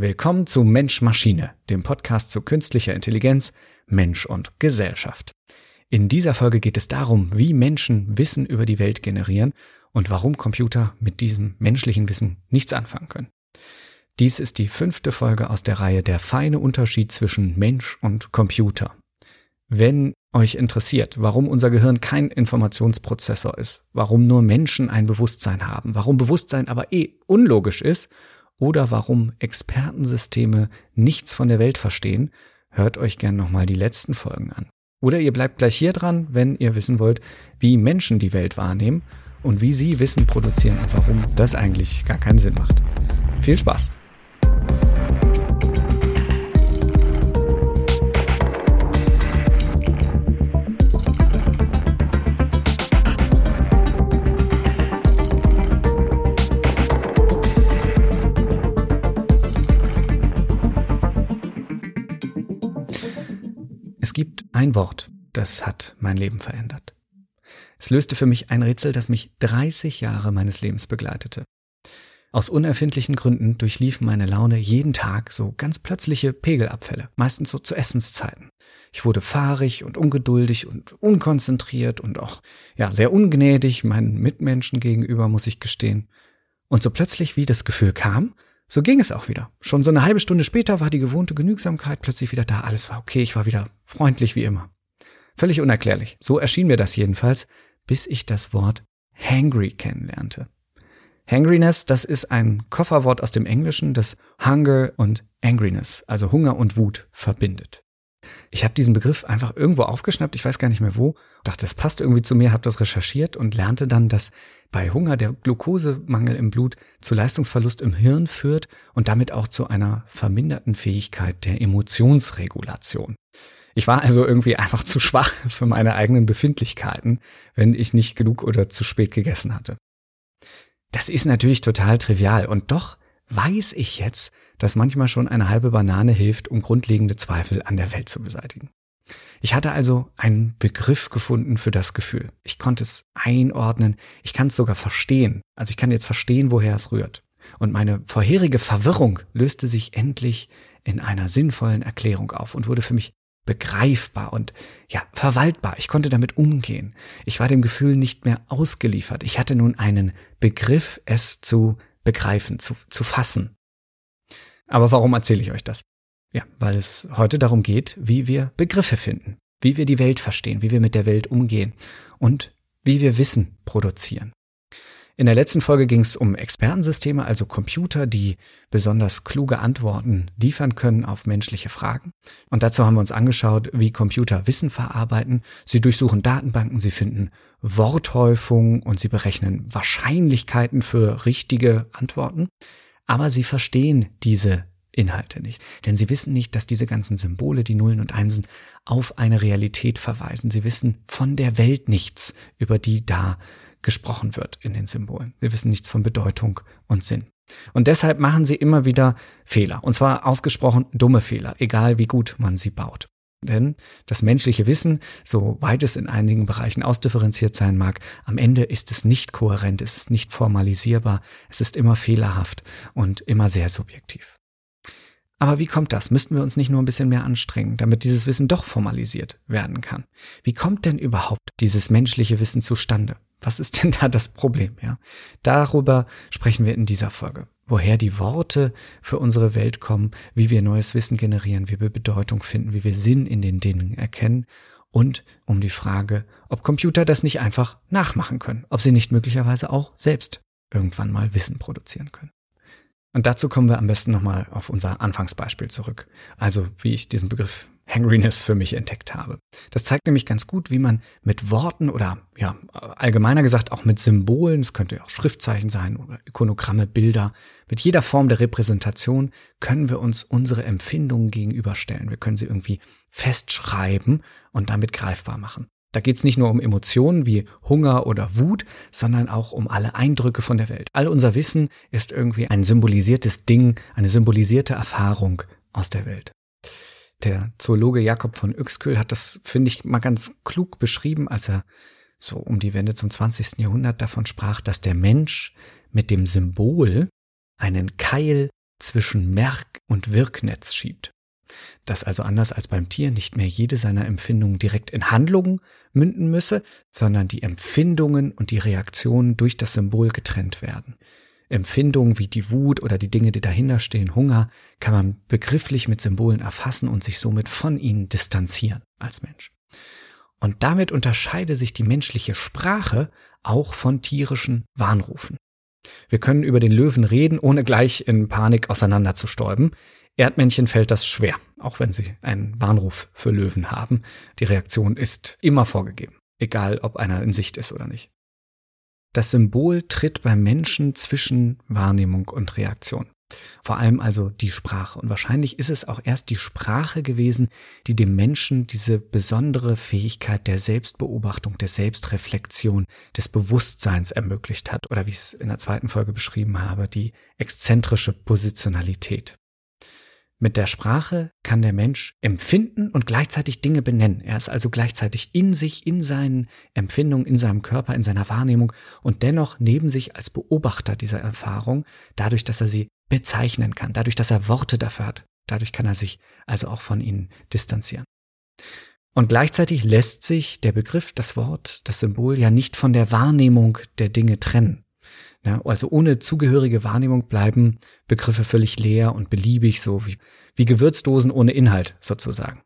Willkommen zu Mensch Maschine, dem Podcast zu künstlicher Intelligenz, Mensch und Gesellschaft. In dieser Folge geht es darum, wie Menschen Wissen über die Welt generieren und warum Computer mit diesem menschlichen Wissen nichts anfangen können. Dies ist die fünfte Folge aus der Reihe Der feine Unterschied zwischen Mensch und Computer. Wenn euch interessiert, warum unser Gehirn kein Informationsprozessor ist, warum nur Menschen ein Bewusstsein haben, warum Bewusstsein aber eh unlogisch ist oder warum Expertensysteme nichts von der Welt verstehen, hört euch gern nochmal die letzten Folgen an. Oder ihr bleibt gleich hier dran, wenn ihr wissen wollt, wie Menschen die Welt wahrnehmen und wie sie Wissen produzieren und warum das eigentlich gar keinen Sinn macht. Viel Spaß! Ein Wort, das hat mein Leben verändert. Es löste für mich ein Rätsel, das mich 30 Jahre meines Lebens begleitete. Aus unerfindlichen Gründen durchlief meine Laune jeden Tag so ganz plötzliche Pegelabfälle, meistens so zu Essenszeiten. Ich wurde fahrig und ungeduldig und unkonzentriert und auch, ja, sehr ungnädig meinen Mitmenschen gegenüber, muss ich gestehen. Und so plötzlich, wie das Gefühl kam, so ging es auch wieder. Schon so eine halbe Stunde später war die gewohnte Genügsamkeit plötzlich wieder da. Alles war okay, ich war wieder freundlich wie immer. Völlig unerklärlich. So erschien mir das jedenfalls, bis ich das Wort hangry kennenlernte. Hangriness, das ist ein Kofferwort aus dem Englischen, das Hunger und Angriness, also Hunger und Wut, verbindet. Ich habe diesen Begriff einfach irgendwo aufgeschnappt, ich weiß gar nicht mehr wo, dachte, das passt irgendwie zu mir, habe das recherchiert und lernte dann, dass bei Hunger der Glukosemangel im Blut zu Leistungsverlust im Hirn führt und damit auch zu einer verminderten Fähigkeit der Emotionsregulation. Ich war also irgendwie einfach zu schwach für meine eigenen Befindlichkeiten, wenn ich nicht genug oder zu spät gegessen hatte. Das ist natürlich total trivial und doch weiß ich jetzt, dass manchmal schon eine halbe Banane hilft, um grundlegende Zweifel an der Welt zu beseitigen. Ich hatte also einen Begriff gefunden für das Gefühl. Ich konnte es einordnen, ich kann es sogar verstehen. Also ich kann jetzt verstehen, woher es rührt. Und meine vorherige Verwirrung löste sich endlich in einer sinnvollen Erklärung auf und wurde für mich begreifbar und ja, verwaltbar. Ich konnte damit umgehen. Ich war dem Gefühl nicht mehr ausgeliefert. Ich hatte nun einen Begriff, es zu begreifen, zu, zu fassen. Aber warum erzähle ich euch das? Ja, weil es heute darum geht, wie wir Begriffe finden, wie wir die Welt verstehen, wie wir mit der Welt umgehen und wie wir Wissen produzieren. In der letzten Folge ging es um Expertensysteme, also Computer, die besonders kluge Antworten liefern können auf menschliche Fragen. Und dazu haben wir uns angeschaut, wie Computer Wissen verarbeiten. Sie durchsuchen Datenbanken, sie finden Worthäufungen und sie berechnen Wahrscheinlichkeiten für richtige Antworten. Aber sie verstehen diese Inhalte nicht. Denn sie wissen nicht, dass diese ganzen Symbole, die Nullen und Einsen, auf eine Realität verweisen. Sie wissen von der Welt nichts, über die da gesprochen wird in den Symbolen. Wir wissen nichts von Bedeutung und Sinn. Und deshalb machen sie immer wieder Fehler. Und zwar ausgesprochen dumme Fehler, egal wie gut man sie baut. Denn das menschliche Wissen, so weit es in einigen Bereichen ausdifferenziert sein mag, am Ende ist es nicht kohärent, es ist nicht formalisierbar, es ist immer fehlerhaft und immer sehr subjektiv. Aber wie kommt das? Müssten wir uns nicht nur ein bisschen mehr anstrengen, damit dieses Wissen doch formalisiert werden kann? Wie kommt denn überhaupt dieses menschliche Wissen zustande? Was ist denn da das Problem? Ja, darüber sprechen wir in dieser Folge. Woher die Worte für unsere Welt kommen, wie wir neues Wissen generieren, wie wir Bedeutung finden, wie wir Sinn in den Dingen erkennen und um die Frage, ob Computer das nicht einfach nachmachen können, ob sie nicht möglicherweise auch selbst irgendwann mal Wissen produzieren können. Und dazu kommen wir am besten nochmal auf unser Anfangsbeispiel zurück. Also wie ich diesen Begriff Hangriness für mich entdeckt habe. Das zeigt nämlich ganz gut, wie man mit Worten oder ja, allgemeiner gesagt auch mit Symbolen, es könnte auch Schriftzeichen sein oder Ikonogramme, Bilder, mit jeder Form der Repräsentation können wir uns unsere Empfindungen gegenüberstellen. Wir können sie irgendwie festschreiben und damit greifbar machen. Da geht es nicht nur um Emotionen wie Hunger oder Wut, sondern auch um alle Eindrücke von der Welt. All unser Wissen ist irgendwie ein symbolisiertes Ding, eine symbolisierte Erfahrung aus der Welt. Der Zoologe Jakob von Uexküll hat das, finde ich, mal ganz klug beschrieben, als er so um die Wende zum 20. Jahrhundert davon sprach, dass der Mensch mit dem Symbol einen Keil zwischen Merk- und Wirknetz schiebt. Dass also anders als beim Tier nicht mehr jede seiner Empfindungen direkt in Handlungen münden müsse, sondern die Empfindungen und die Reaktionen durch das Symbol getrennt werden. Empfindungen wie die Wut oder die Dinge, die dahinter stehen, Hunger, kann man begrifflich mit Symbolen erfassen und sich somit von ihnen distanzieren als Mensch. Und damit unterscheide sich die menschliche Sprache auch von tierischen Warnrufen. Wir können über den Löwen reden, ohne gleich in Panik auseinanderzustäuben. Erdmännchen fällt das schwer, auch wenn sie einen Warnruf für Löwen haben. Die Reaktion ist immer vorgegeben, egal ob einer in Sicht ist oder nicht. Das Symbol tritt beim Menschen zwischen Wahrnehmung und Reaktion. Vor allem also die Sprache. Und wahrscheinlich ist es auch erst die Sprache gewesen, die dem Menschen diese besondere Fähigkeit der Selbstbeobachtung, der Selbstreflexion, des Bewusstseins ermöglicht hat. Oder wie ich es in der zweiten Folge beschrieben habe, die exzentrische Positionalität. Mit der Sprache kann der Mensch empfinden und gleichzeitig Dinge benennen. Er ist also gleichzeitig in sich, in seinen Empfindungen, in seinem Körper, in seiner Wahrnehmung und dennoch neben sich als Beobachter dieser Erfahrung, dadurch, dass er sie bezeichnen kann, dadurch, dass er Worte dafür hat. Dadurch kann er sich also auch von ihnen distanzieren. Und gleichzeitig lässt sich der Begriff, das Wort, das Symbol ja nicht von der Wahrnehmung der Dinge trennen. Ja, also ohne zugehörige Wahrnehmung bleiben Begriffe völlig leer und beliebig, so wie, wie Gewürzdosen ohne Inhalt sozusagen.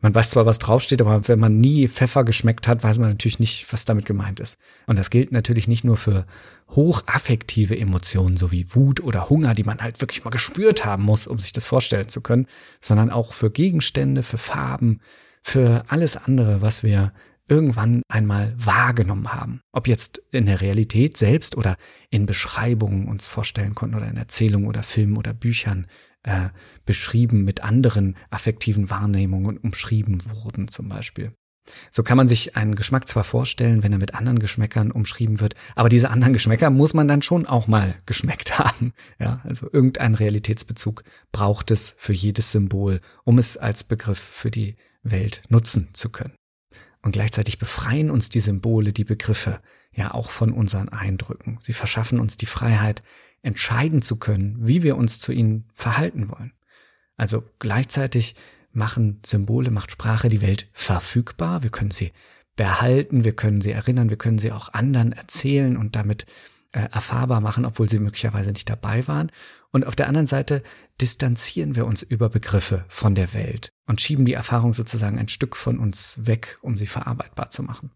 Man weiß zwar, was draufsteht, aber wenn man nie Pfeffer geschmeckt hat, weiß man natürlich nicht, was damit gemeint ist. Und das gilt natürlich nicht nur für hochaffektive Emotionen, so wie Wut oder Hunger, die man halt wirklich mal gespürt haben muss, um sich das vorstellen zu können, sondern auch für Gegenstände, für Farben, für alles andere, was wir irgendwann einmal wahrgenommen haben. Ob jetzt in der Realität selbst oder in Beschreibungen uns vorstellen konnten oder in Erzählungen oder Filmen oder Büchern äh, beschrieben mit anderen affektiven Wahrnehmungen umschrieben wurden zum Beispiel. So kann man sich einen Geschmack zwar vorstellen, wenn er mit anderen Geschmäckern umschrieben wird, aber diese anderen Geschmäcker muss man dann schon auch mal geschmeckt haben. Ja, also irgendein Realitätsbezug braucht es für jedes Symbol, um es als Begriff für die Welt nutzen zu können. Und gleichzeitig befreien uns die Symbole, die Begriffe ja auch von unseren Eindrücken. Sie verschaffen uns die Freiheit, entscheiden zu können, wie wir uns zu ihnen verhalten wollen. Also gleichzeitig machen Symbole, macht Sprache die Welt verfügbar. Wir können sie behalten, wir können sie erinnern, wir können sie auch anderen erzählen und damit äh, erfahrbar machen, obwohl sie möglicherweise nicht dabei waren. Und auf der anderen Seite distanzieren wir uns über Begriffe von der Welt und schieben die Erfahrung sozusagen ein Stück von uns weg, um sie verarbeitbar zu machen.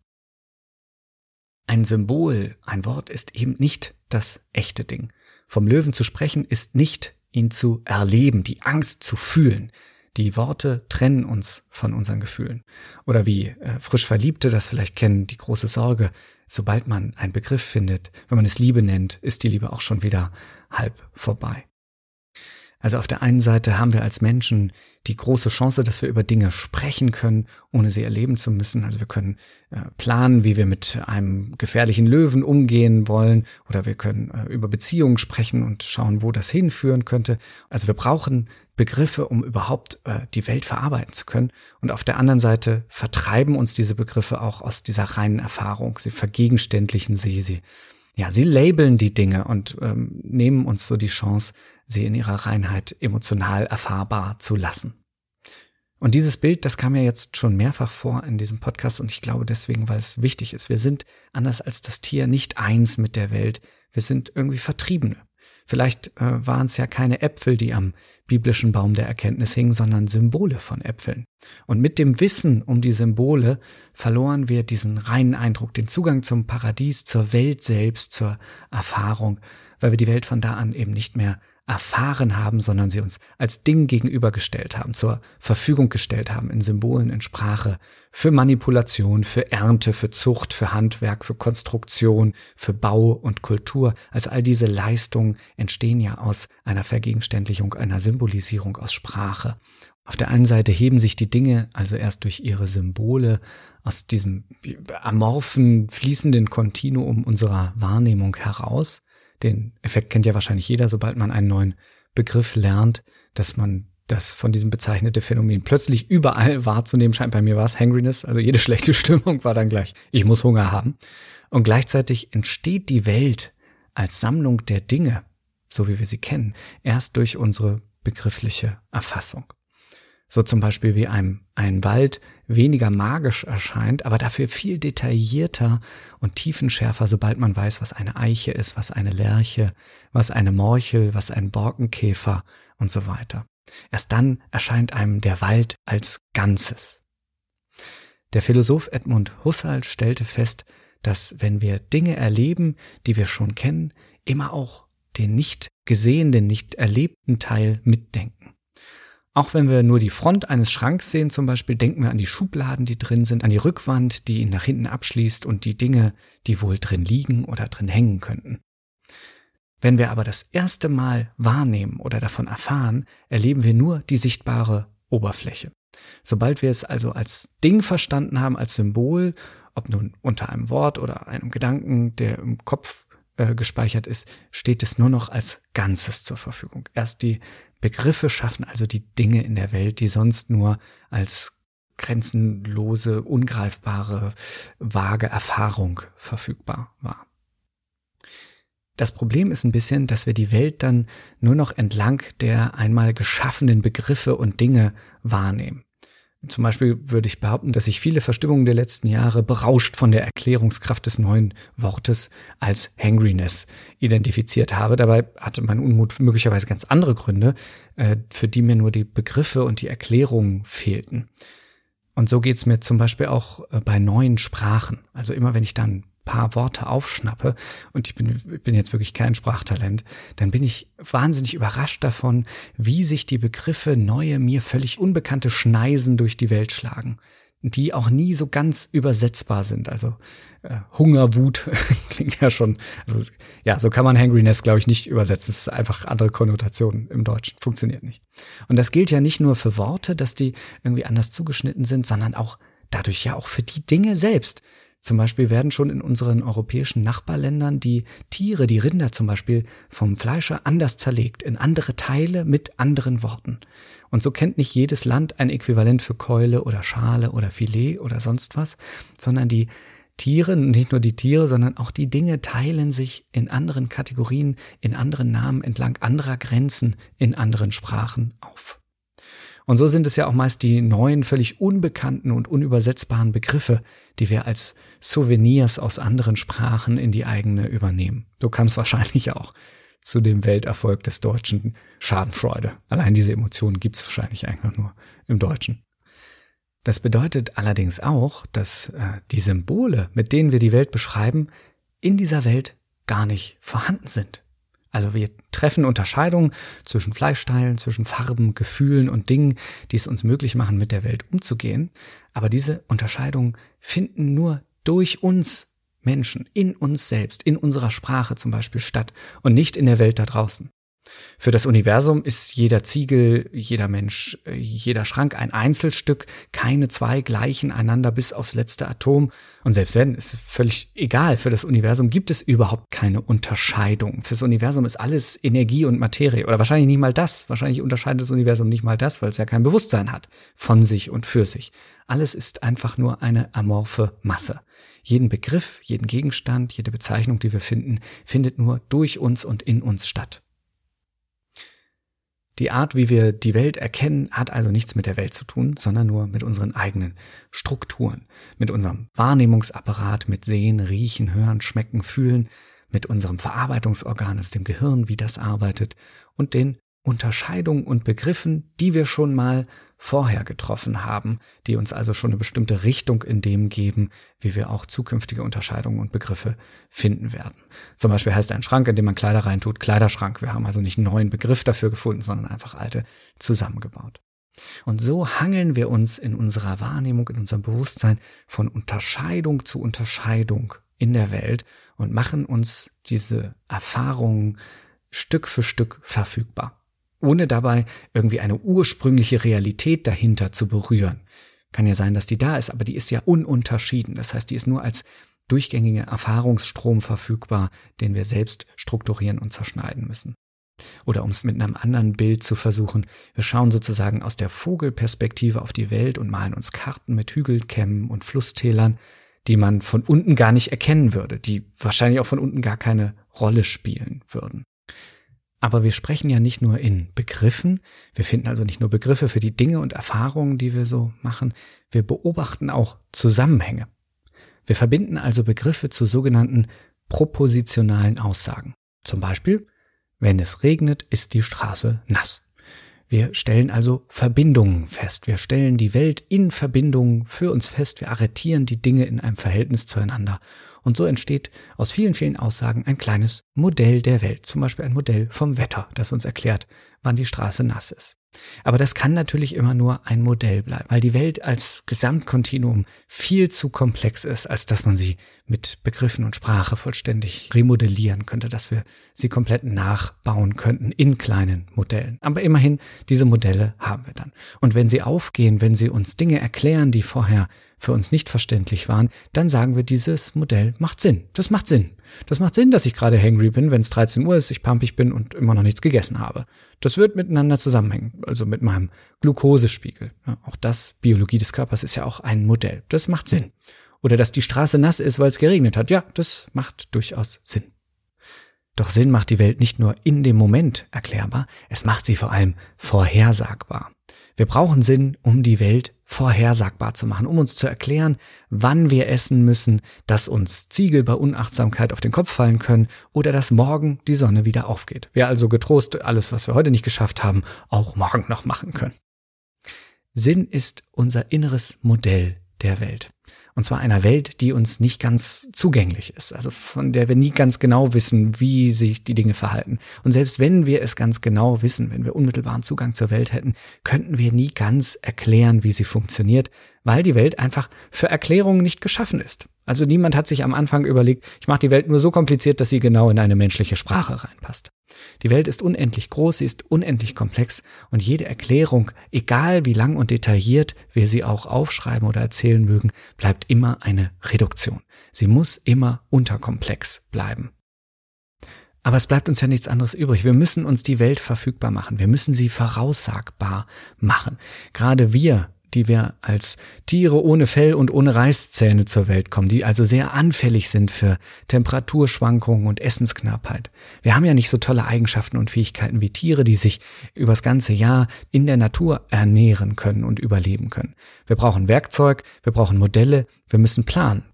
Ein Symbol, ein Wort ist eben nicht das echte Ding. Vom Löwen zu sprechen ist nicht ihn zu erleben, die Angst zu fühlen. Die Worte trennen uns von unseren Gefühlen. Oder wie äh, frisch Verliebte das vielleicht kennen, die große Sorge, sobald man einen Begriff findet, wenn man es Liebe nennt, ist die Liebe auch schon wieder halb vorbei. Also auf der einen Seite haben wir als Menschen die große Chance, dass wir über Dinge sprechen können, ohne sie erleben zu müssen. Also wir können äh, planen, wie wir mit einem gefährlichen Löwen umgehen wollen, oder wir können äh, über Beziehungen sprechen und schauen, wo das hinführen könnte. Also wir brauchen Begriffe, um überhaupt äh, die Welt verarbeiten zu können. Und auf der anderen Seite vertreiben uns diese Begriffe auch aus dieser reinen Erfahrung. Sie vergegenständlichen sie, sie ja, sie labeln die Dinge und ähm, nehmen uns so die Chance, sie in ihrer Reinheit emotional erfahrbar zu lassen. Und dieses Bild, das kam ja jetzt schon mehrfach vor in diesem Podcast und ich glaube deswegen, weil es wichtig ist. Wir sind anders als das Tier nicht eins mit der Welt. Wir sind irgendwie Vertriebene. Vielleicht äh, waren es ja keine Äpfel, die am biblischen Baum der Erkenntnis hingen, sondern Symbole von Äpfeln. Und mit dem Wissen um die Symbole verloren wir diesen reinen Eindruck, den Zugang zum Paradies, zur Welt selbst, zur Erfahrung, weil wir die Welt von da an eben nicht mehr erfahren haben, sondern sie uns als Ding gegenübergestellt haben, zur Verfügung gestellt haben, in Symbolen, in Sprache, für Manipulation, für Ernte, für Zucht, für Handwerk, für Konstruktion, für Bau und Kultur. Also all diese Leistungen entstehen ja aus einer Vergegenständlichung, einer Symbolisierung aus Sprache. Auf der einen Seite heben sich die Dinge also erst durch ihre Symbole aus diesem amorphen, fließenden Kontinuum unserer Wahrnehmung heraus. Den Effekt kennt ja wahrscheinlich jeder, sobald man einen neuen Begriff lernt, dass man das von diesem bezeichnete Phänomen plötzlich überall wahrzunehmen scheint. Bei mir war es Hangriness, also jede schlechte Stimmung war dann gleich, ich muss Hunger haben. Und gleichzeitig entsteht die Welt als Sammlung der Dinge so wie wir sie kennen, erst durch unsere begriffliche Erfassung. So zum Beispiel wie einem ein Wald weniger magisch erscheint, aber dafür viel detaillierter und tiefenschärfer, sobald man weiß, was eine Eiche ist, was eine Lerche, was eine Morchel, was ein Borkenkäfer und so weiter. Erst dann erscheint einem der Wald als Ganzes. Der Philosoph Edmund Husserl stellte fest, dass wenn wir Dinge erleben, die wir schon kennen, immer auch den nicht gesehenen, nicht erlebten Teil mitdenken. Auch wenn wir nur die Front eines Schranks sehen zum Beispiel, denken wir an die Schubladen, die drin sind, an die Rückwand, die ihn nach hinten abschließt und die Dinge, die wohl drin liegen oder drin hängen könnten. Wenn wir aber das erste Mal wahrnehmen oder davon erfahren, erleben wir nur die sichtbare Oberfläche. Sobald wir es also als Ding verstanden haben, als Symbol, ob nun unter einem Wort oder einem Gedanken, der im Kopf äh, gespeichert ist, steht es nur noch als Ganzes zur Verfügung. Erst die Begriffe schaffen also die Dinge in der Welt, die sonst nur als grenzenlose, ungreifbare, vage Erfahrung verfügbar war. Das Problem ist ein bisschen, dass wir die Welt dann nur noch entlang der einmal geschaffenen Begriffe und Dinge wahrnehmen. Zum Beispiel würde ich behaupten, dass ich viele Verstimmungen der letzten Jahre berauscht von der Erklärungskraft des neuen Wortes als Hangriness identifiziert habe. Dabei hatte mein Unmut möglicherweise ganz andere Gründe, äh, für die mir nur die Begriffe und die Erklärungen fehlten. Und so geht's mir zum Beispiel auch äh, bei neuen Sprachen. Also immer wenn ich dann paar Worte aufschnappe, und ich bin, bin jetzt wirklich kein Sprachtalent, dann bin ich wahnsinnig überrascht davon, wie sich die Begriffe neue, mir völlig unbekannte Schneisen durch die Welt schlagen die auch nie so ganz übersetzbar sind. Also äh, Hunger, Wut klingt ja schon, also ja, so kann man Hangriness, glaube ich, nicht übersetzen. Es ist einfach andere Konnotationen im Deutschen. Funktioniert nicht. Und das gilt ja nicht nur für Worte, dass die irgendwie anders zugeschnitten sind, sondern auch dadurch ja auch für die Dinge selbst. Zum Beispiel werden schon in unseren europäischen Nachbarländern die Tiere, die Rinder zum Beispiel, vom Fleischer anders zerlegt, in andere Teile mit anderen Worten. Und so kennt nicht jedes Land ein Äquivalent für Keule oder Schale oder Filet oder sonst was, sondern die Tiere, nicht nur die Tiere, sondern auch die Dinge teilen sich in anderen Kategorien, in anderen Namen entlang anderer Grenzen in anderen Sprachen auf. Und so sind es ja auch meist die neuen, völlig unbekannten und unübersetzbaren Begriffe, die wir als Souvenirs aus anderen Sprachen in die eigene übernehmen. So kam es wahrscheinlich auch zu dem Welterfolg des Deutschen Schadenfreude. Allein diese Emotionen gibt es wahrscheinlich einfach nur im Deutschen. Das bedeutet allerdings auch, dass äh, die Symbole, mit denen wir die Welt beschreiben, in dieser Welt gar nicht vorhanden sind. Also wir treffen Unterscheidungen zwischen Fleischteilen, zwischen Farben, Gefühlen und Dingen, die es uns möglich machen, mit der Welt umzugehen. Aber diese Unterscheidungen finden nur durch uns Menschen, in uns selbst, in unserer Sprache zum Beispiel statt und nicht in der Welt da draußen. Für das Universum ist jeder Ziegel, jeder Mensch, jeder Schrank ein Einzelstück, keine zwei gleichen einander bis aufs letzte Atom. Und selbst wenn, ist völlig egal. Für das Universum gibt es überhaupt keine Unterscheidung. Fürs Universum ist alles Energie und Materie. Oder wahrscheinlich nicht mal das. Wahrscheinlich unterscheidet das Universum nicht mal das, weil es ja kein Bewusstsein hat von sich und für sich. Alles ist einfach nur eine amorphe Masse. Jeden Begriff, jeden Gegenstand, jede Bezeichnung, die wir finden, findet nur durch uns und in uns statt. Die Art, wie wir die Welt erkennen, hat also nichts mit der Welt zu tun, sondern nur mit unseren eigenen Strukturen, mit unserem Wahrnehmungsapparat, mit Sehen, Riechen, Hören, Schmecken, Fühlen, mit unserem Verarbeitungsorgan, dem Gehirn, wie das arbeitet und den Unterscheidungen und Begriffen, die wir schon mal vorher getroffen haben, die uns also schon eine bestimmte Richtung in dem geben, wie wir auch zukünftige Unterscheidungen und Begriffe finden werden. Zum Beispiel heißt ein Schrank, in dem man Kleider reintut, Kleiderschrank. Wir haben also nicht einen neuen Begriff dafür gefunden, sondern einfach alte zusammengebaut. Und so hangeln wir uns in unserer Wahrnehmung, in unserem Bewusstsein von Unterscheidung zu Unterscheidung in der Welt und machen uns diese Erfahrungen Stück für Stück verfügbar ohne dabei irgendwie eine ursprüngliche Realität dahinter zu berühren. Kann ja sein, dass die da ist, aber die ist ja ununterschieden. Das heißt, die ist nur als durchgängiger Erfahrungsstrom verfügbar, den wir selbst strukturieren und zerschneiden müssen. Oder um es mit einem anderen Bild zu versuchen, wir schauen sozusagen aus der Vogelperspektive auf die Welt und malen uns Karten mit Hügelkämmen und Flusstälern, die man von unten gar nicht erkennen würde, die wahrscheinlich auch von unten gar keine Rolle spielen würden. Aber wir sprechen ja nicht nur in Begriffen, wir finden also nicht nur Begriffe für die Dinge und Erfahrungen, die wir so machen, wir beobachten auch Zusammenhänge. Wir verbinden also Begriffe zu sogenannten propositionalen Aussagen. Zum Beispiel, wenn es regnet, ist die Straße nass. Wir stellen also Verbindungen fest. Wir stellen die Welt in Verbindungen für uns fest. Wir arretieren die Dinge in einem Verhältnis zueinander. Und so entsteht aus vielen, vielen Aussagen ein kleines Modell der Welt. Zum Beispiel ein Modell vom Wetter, das uns erklärt, wann die Straße nass ist. Aber das kann natürlich immer nur ein Modell bleiben, weil die Welt als Gesamtkontinuum viel zu komplex ist, als dass man sie mit Begriffen und Sprache vollständig remodellieren könnte, dass wir sie komplett nachbauen könnten in kleinen Modellen. Aber immerhin, diese Modelle haben wir dann. Und wenn sie aufgehen, wenn sie uns Dinge erklären, die vorher für uns nicht verständlich waren, dann sagen wir, dieses Modell macht Sinn. Das macht Sinn. Das macht Sinn, dass ich gerade hangry bin, wenn es 13 Uhr ist, ich pampig bin und immer noch nichts gegessen habe. Das wird miteinander zusammenhängen, also mit meinem Glukosespiegel. Ja, auch das, Biologie des Körpers, ist ja auch ein Modell. Das macht Sinn. Oder dass die Straße nass ist, weil es geregnet hat. Ja, das macht durchaus Sinn. Doch Sinn macht die Welt nicht nur in dem Moment erklärbar, es macht sie vor allem vorhersagbar. Wir brauchen Sinn, um die Welt vorhersagbar zu machen, um uns zu erklären, wann wir essen müssen, dass uns Ziegel bei Unachtsamkeit auf den Kopf fallen können oder dass morgen die Sonne wieder aufgeht. Wir also getrost alles, was wir heute nicht geschafft haben, auch morgen noch machen können. Sinn ist unser inneres Modell der Welt. Und zwar einer Welt, die uns nicht ganz zugänglich ist, also von der wir nie ganz genau wissen, wie sich die Dinge verhalten. Und selbst wenn wir es ganz genau wissen, wenn wir unmittelbaren Zugang zur Welt hätten, könnten wir nie ganz erklären, wie sie funktioniert, weil die Welt einfach für Erklärungen nicht geschaffen ist. Also niemand hat sich am Anfang überlegt, ich mache die Welt nur so kompliziert, dass sie genau in eine menschliche Sprache reinpasst. Die Welt ist unendlich groß, sie ist unendlich komplex und jede Erklärung, egal wie lang und detailliert wir sie auch aufschreiben oder erzählen mögen, bleibt immer eine Reduktion. Sie muss immer unterkomplex bleiben. Aber es bleibt uns ja nichts anderes übrig. Wir müssen uns die Welt verfügbar machen. Wir müssen sie voraussagbar machen. Gerade wir die wir als Tiere ohne Fell und ohne Reißzähne zur Welt kommen, die also sehr anfällig sind für Temperaturschwankungen und Essensknappheit. Wir haben ja nicht so tolle Eigenschaften und Fähigkeiten wie Tiere, die sich übers ganze Jahr in der Natur ernähren können und überleben können. Wir brauchen Werkzeug, wir brauchen Modelle, wir müssen planen.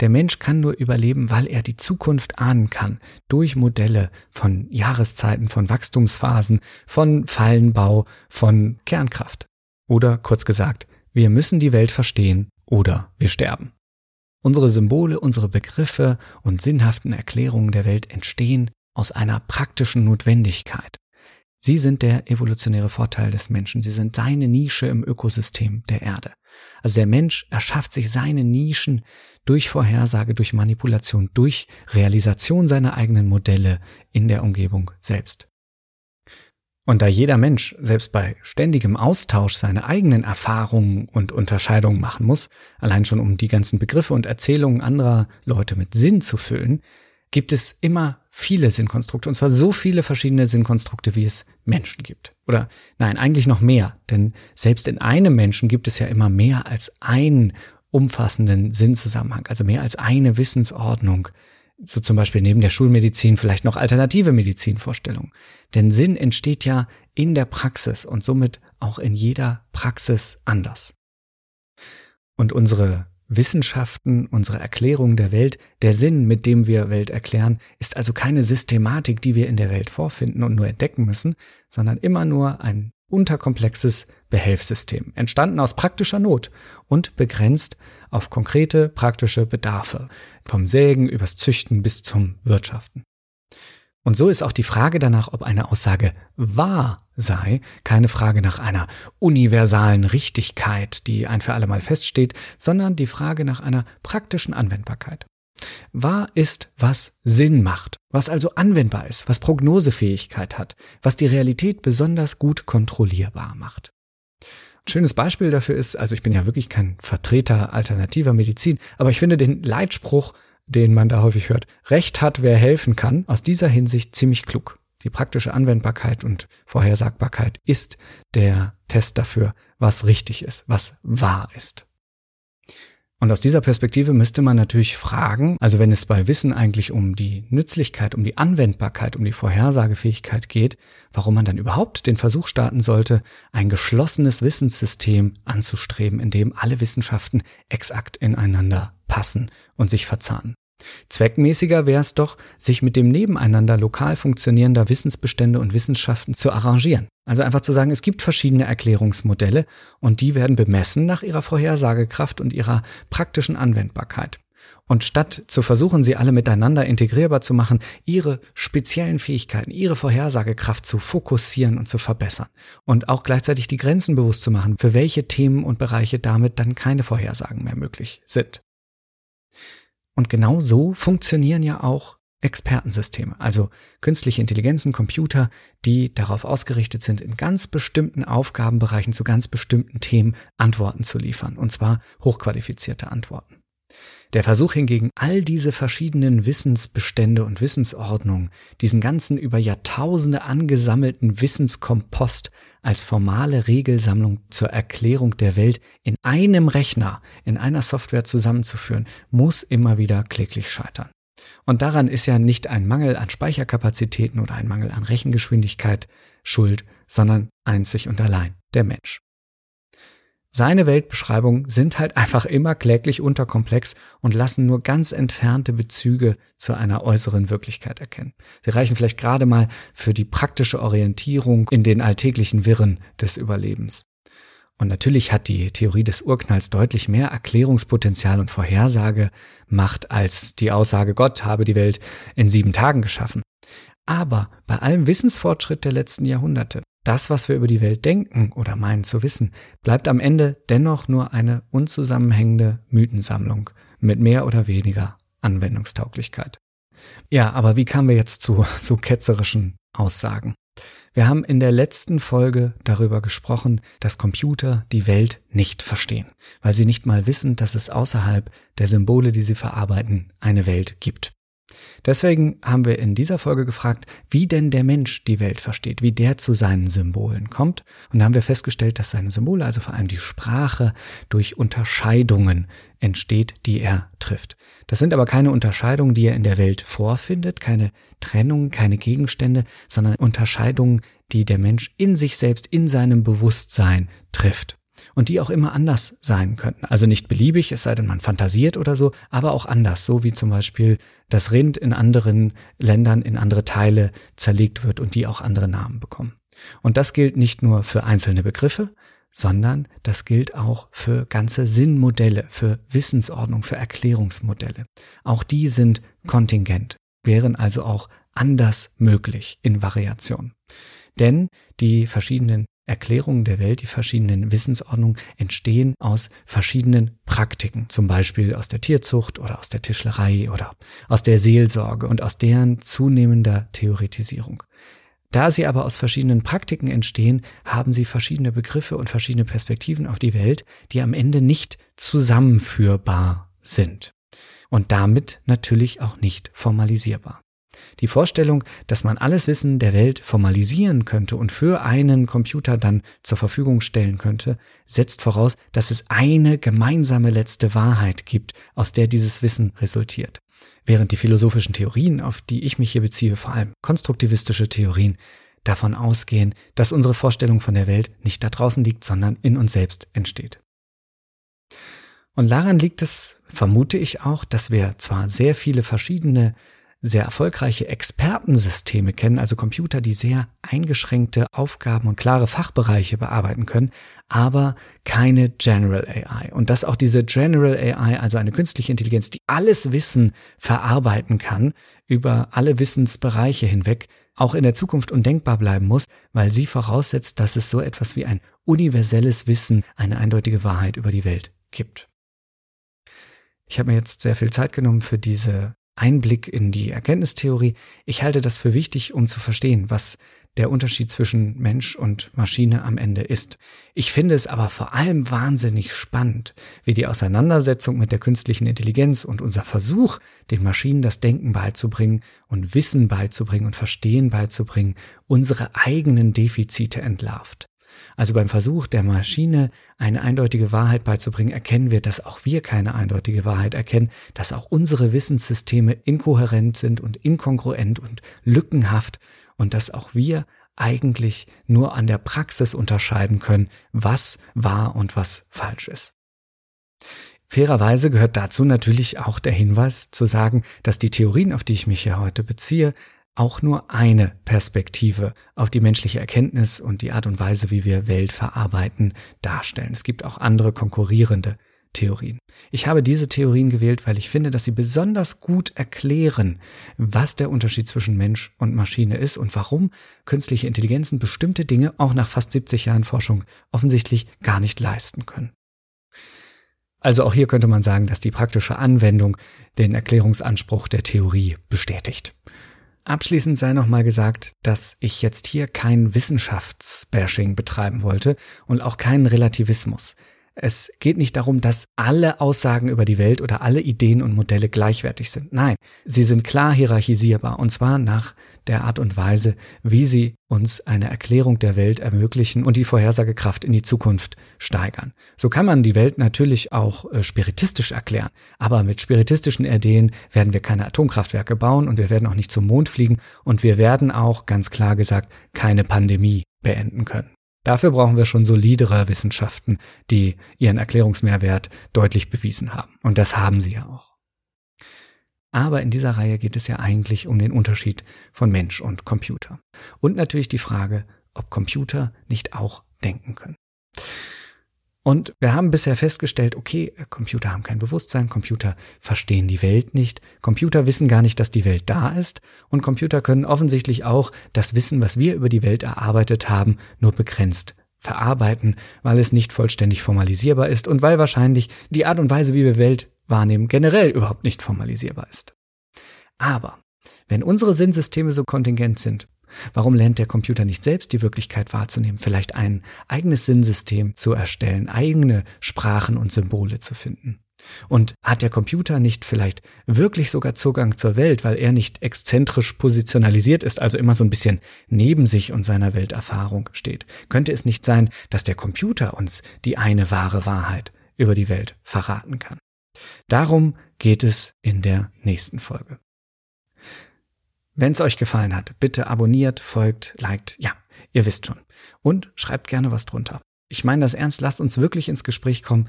Der Mensch kann nur überleben, weil er die Zukunft ahnen kann, durch Modelle von Jahreszeiten, von Wachstumsphasen, von Fallenbau, von Kernkraft. Oder kurz gesagt, wir müssen die Welt verstehen oder wir sterben. Unsere Symbole, unsere Begriffe und sinnhaften Erklärungen der Welt entstehen aus einer praktischen Notwendigkeit. Sie sind der evolutionäre Vorteil des Menschen. Sie sind seine Nische im Ökosystem der Erde. Also der Mensch erschafft sich seine Nischen durch Vorhersage, durch Manipulation, durch Realisation seiner eigenen Modelle in der Umgebung selbst. Und da jeder Mensch selbst bei ständigem Austausch seine eigenen Erfahrungen und Unterscheidungen machen muss, allein schon um die ganzen Begriffe und Erzählungen anderer Leute mit Sinn zu füllen, gibt es immer viele Sinnkonstrukte, und zwar so viele verschiedene Sinnkonstrukte, wie es Menschen gibt. Oder nein, eigentlich noch mehr, denn selbst in einem Menschen gibt es ja immer mehr als einen umfassenden Sinnzusammenhang, also mehr als eine Wissensordnung, so zum Beispiel neben der Schulmedizin vielleicht noch alternative Medizinvorstellungen. Denn Sinn entsteht ja in der Praxis und somit auch in jeder Praxis anders. Und unsere Wissenschaften, unsere Erklärung der Welt, der Sinn, mit dem wir Welt erklären, ist also keine Systematik, die wir in der Welt vorfinden und nur entdecken müssen, sondern immer nur ein unterkomplexes Behelfssystem, entstanden aus praktischer Not und begrenzt auf konkrete praktische Bedarfe, vom Sägen übers Züchten bis zum Wirtschaften. Und so ist auch die Frage danach, ob eine Aussage wahr sei, keine Frage nach einer universalen Richtigkeit, die ein für allemal feststeht, sondern die Frage nach einer praktischen Anwendbarkeit. Wahr ist, was Sinn macht, was also anwendbar ist, was Prognosefähigkeit hat, was die Realität besonders gut kontrollierbar macht. Ein schönes Beispiel dafür ist, also ich bin ja wirklich kein Vertreter alternativer Medizin, aber ich finde den Leitspruch, den man da häufig hört, Recht hat, wer helfen kann, aus dieser Hinsicht ziemlich klug. Die praktische Anwendbarkeit und Vorhersagbarkeit ist der Test dafür, was richtig ist, was wahr ist. Und aus dieser Perspektive müsste man natürlich fragen, also wenn es bei Wissen eigentlich um die Nützlichkeit, um die Anwendbarkeit, um die Vorhersagefähigkeit geht, warum man dann überhaupt den Versuch starten sollte, ein geschlossenes Wissenssystem anzustreben, in dem alle Wissenschaften exakt ineinander passen und sich verzahnen. Zweckmäßiger wäre es doch, sich mit dem Nebeneinander lokal funktionierender Wissensbestände und Wissenschaften zu arrangieren. Also einfach zu sagen, es gibt verschiedene Erklärungsmodelle und die werden bemessen nach ihrer Vorhersagekraft und ihrer praktischen Anwendbarkeit. Und statt zu versuchen, sie alle miteinander integrierbar zu machen, ihre speziellen Fähigkeiten, ihre Vorhersagekraft zu fokussieren und zu verbessern. Und auch gleichzeitig die Grenzen bewusst zu machen, für welche Themen und Bereiche damit dann keine Vorhersagen mehr möglich sind. Und genau so funktionieren ja auch Expertensysteme, also künstliche Intelligenzen, Computer, die darauf ausgerichtet sind, in ganz bestimmten Aufgabenbereichen zu ganz bestimmten Themen Antworten zu liefern, und zwar hochqualifizierte Antworten. Der Versuch hingegen, all diese verschiedenen Wissensbestände und Wissensordnungen, diesen ganzen über Jahrtausende angesammelten Wissenskompost als formale Regelsammlung zur Erklärung der Welt in einem Rechner, in einer Software zusammenzuführen, muss immer wieder kläglich scheitern. Und daran ist ja nicht ein Mangel an Speicherkapazitäten oder ein Mangel an Rechengeschwindigkeit schuld, sondern einzig und allein der Mensch. Seine Weltbeschreibungen sind halt einfach immer kläglich unterkomplex und lassen nur ganz entfernte Bezüge zu einer äußeren Wirklichkeit erkennen. Sie reichen vielleicht gerade mal für die praktische Orientierung in den alltäglichen Wirren des Überlebens. Und natürlich hat die Theorie des Urknalls deutlich mehr Erklärungspotenzial und Vorhersagemacht als die Aussage, Gott habe die Welt in sieben Tagen geschaffen. Aber bei allem Wissensfortschritt der letzten Jahrhunderte das, was wir über die Welt denken oder meinen zu wissen, bleibt am Ende dennoch nur eine unzusammenhängende Mythensammlung mit mehr oder weniger Anwendungstauglichkeit. Ja, aber wie kamen wir jetzt zu so ketzerischen Aussagen? Wir haben in der letzten Folge darüber gesprochen, dass Computer die Welt nicht verstehen, weil sie nicht mal wissen, dass es außerhalb der Symbole, die sie verarbeiten, eine Welt gibt. Deswegen haben wir in dieser Folge gefragt, wie denn der Mensch die Welt versteht, wie der zu seinen Symbolen kommt. Und da haben wir festgestellt, dass seine Symbole, also vor allem die Sprache, durch Unterscheidungen entsteht, die er trifft. Das sind aber keine Unterscheidungen, die er in der Welt vorfindet, keine Trennungen, keine Gegenstände, sondern Unterscheidungen, die der Mensch in sich selbst, in seinem Bewusstsein trifft und die auch immer anders sein könnten. Also nicht beliebig, es sei denn, man fantasiert oder so, aber auch anders, so wie zum Beispiel das Rind in anderen Ländern in andere Teile zerlegt wird und die auch andere Namen bekommen. Und das gilt nicht nur für einzelne Begriffe, sondern das gilt auch für ganze Sinnmodelle, für Wissensordnung, für Erklärungsmodelle. Auch die sind kontingent, wären also auch anders möglich in Variation. Denn die verschiedenen Erklärungen der Welt, die verschiedenen Wissensordnungen entstehen aus verschiedenen Praktiken, zum Beispiel aus der Tierzucht oder aus der Tischlerei oder aus der Seelsorge und aus deren zunehmender Theoretisierung. Da sie aber aus verschiedenen Praktiken entstehen, haben sie verschiedene Begriffe und verschiedene Perspektiven auf die Welt, die am Ende nicht zusammenführbar sind und damit natürlich auch nicht formalisierbar. Die Vorstellung, dass man alles Wissen der Welt formalisieren könnte und für einen Computer dann zur Verfügung stellen könnte, setzt voraus, dass es eine gemeinsame letzte Wahrheit gibt, aus der dieses Wissen resultiert. Während die philosophischen Theorien, auf die ich mich hier beziehe, vor allem konstruktivistische Theorien, davon ausgehen, dass unsere Vorstellung von der Welt nicht da draußen liegt, sondern in uns selbst entsteht. Und daran liegt es, vermute ich auch, dass wir zwar sehr viele verschiedene sehr erfolgreiche Expertensysteme kennen, also Computer, die sehr eingeschränkte Aufgaben und klare Fachbereiche bearbeiten können, aber keine General AI. Und dass auch diese General AI, also eine künstliche Intelligenz, die alles Wissen verarbeiten kann, über alle Wissensbereiche hinweg, auch in der Zukunft undenkbar bleiben muss, weil sie voraussetzt, dass es so etwas wie ein universelles Wissen, eine eindeutige Wahrheit über die Welt gibt. Ich habe mir jetzt sehr viel Zeit genommen für diese Einblick in die Erkenntnistheorie. Ich halte das für wichtig, um zu verstehen, was der Unterschied zwischen Mensch und Maschine am Ende ist. Ich finde es aber vor allem wahnsinnig spannend, wie die Auseinandersetzung mit der künstlichen Intelligenz und unser Versuch, den Maschinen das Denken beizubringen und Wissen beizubringen und Verstehen beizubringen, unsere eigenen Defizite entlarvt. Also beim Versuch der Maschine eine eindeutige Wahrheit beizubringen, erkennen wir, dass auch wir keine eindeutige Wahrheit erkennen, dass auch unsere Wissenssysteme inkohärent sind und inkongruent und lückenhaft und dass auch wir eigentlich nur an der Praxis unterscheiden können, was wahr und was falsch ist. Fairerweise gehört dazu natürlich auch der Hinweis zu sagen, dass die Theorien, auf die ich mich hier heute beziehe, auch nur eine Perspektive auf die menschliche Erkenntnis und die Art und Weise, wie wir Welt verarbeiten, darstellen. Es gibt auch andere konkurrierende Theorien. Ich habe diese Theorien gewählt, weil ich finde, dass sie besonders gut erklären, was der Unterschied zwischen Mensch und Maschine ist und warum künstliche Intelligenzen bestimmte Dinge auch nach fast 70 Jahren Forschung offensichtlich gar nicht leisten können. Also auch hier könnte man sagen, dass die praktische Anwendung den Erklärungsanspruch der Theorie bestätigt. Abschließend sei nochmal gesagt, dass ich jetzt hier kein Wissenschaftsbashing betreiben wollte und auch keinen Relativismus. Es geht nicht darum, dass alle Aussagen über die Welt oder alle Ideen und Modelle gleichwertig sind. Nein, sie sind klar hierarchisierbar und zwar nach der Art und Weise, wie sie uns eine Erklärung der Welt ermöglichen und die Vorhersagekraft in die Zukunft steigern. So kann man die Welt natürlich auch äh, spiritistisch erklären, aber mit spiritistischen Ideen werden wir keine Atomkraftwerke bauen und wir werden auch nicht zum Mond fliegen und wir werden auch, ganz klar gesagt, keine Pandemie beenden können. Dafür brauchen wir schon solidere Wissenschaften, die ihren Erklärungsmehrwert deutlich bewiesen haben. Und das haben sie ja auch. Aber in dieser Reihe geht es ja eigentlich um den Unterschied von Mensch und Computer. Und natürlich die Frage, ob Computer nicht auch denken können. Und wir haben bisher festgestellt, okay, Computer haben kein Bewusstsein, Computer verstehen die Welt nicht, Computer wissen gar nicht, dass die Welt da ist und Computer können offensichtlich auch das Wissen, was wir über die Welt erarbeitet haben, nur begrenzt verarbeiten, weil es nicht vollständig formalisierbar ist und weil wahrscheinlich die Art und Weise, wie wir Welt wahrnehmen, generell überhaupt nicht formalisierbar ist. Aber wenn unsere Sinnsysteme so kontingent sind, Warum lernt der Computer nicht selbst die Wirklichkeit wahrzunehmen, vielleicht ein eigenes Sinnsystem zu erstellen, eigene Sprachen und Symbole zu finden? Und hat der Computer nicht vielleicht wirklich sogar Zugang zur Welt, weil er nicht exzentrisch positionalisiert ist, also immer so ein bisschen neben sich und seiner Welterfahrung steht? Könnte es nicht sein, dass der Computer uns die eine wahre Wahrheit über die Welt verraten kann? Darum geht es in der nächsten Folge. Wenn es euch gefallen hat, bitte abonniert, folgt, liked, ja, ihr wisst schon. Und schreibt gerne was drunter. Ich meine das ernst, lasst uns wirklich ins Gespräch kommen.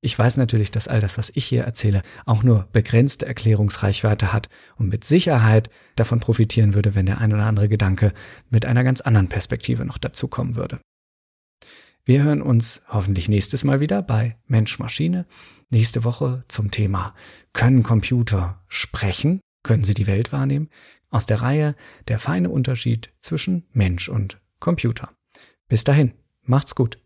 Ich weiß natürlich, dass all das, was ich hier erzähle, auch nur begrenzte Erklärungsreichweite hat und mit Sicherheit davon profitieren würde, wenn der ein oder andere Gedanke mit einer ganz anderen Perspektive noch dazukommen würde. Wir hören uns hoffentlich nächstes Mal wieder bei Mensch Maschine. Nächste Woche zum Thema Können Computer sprechen? Können sie die Welt wahrnehmen? aus der Reihe Der feine Unterschied zwischen Mensch und Computer. Bis dahin, macht's gut.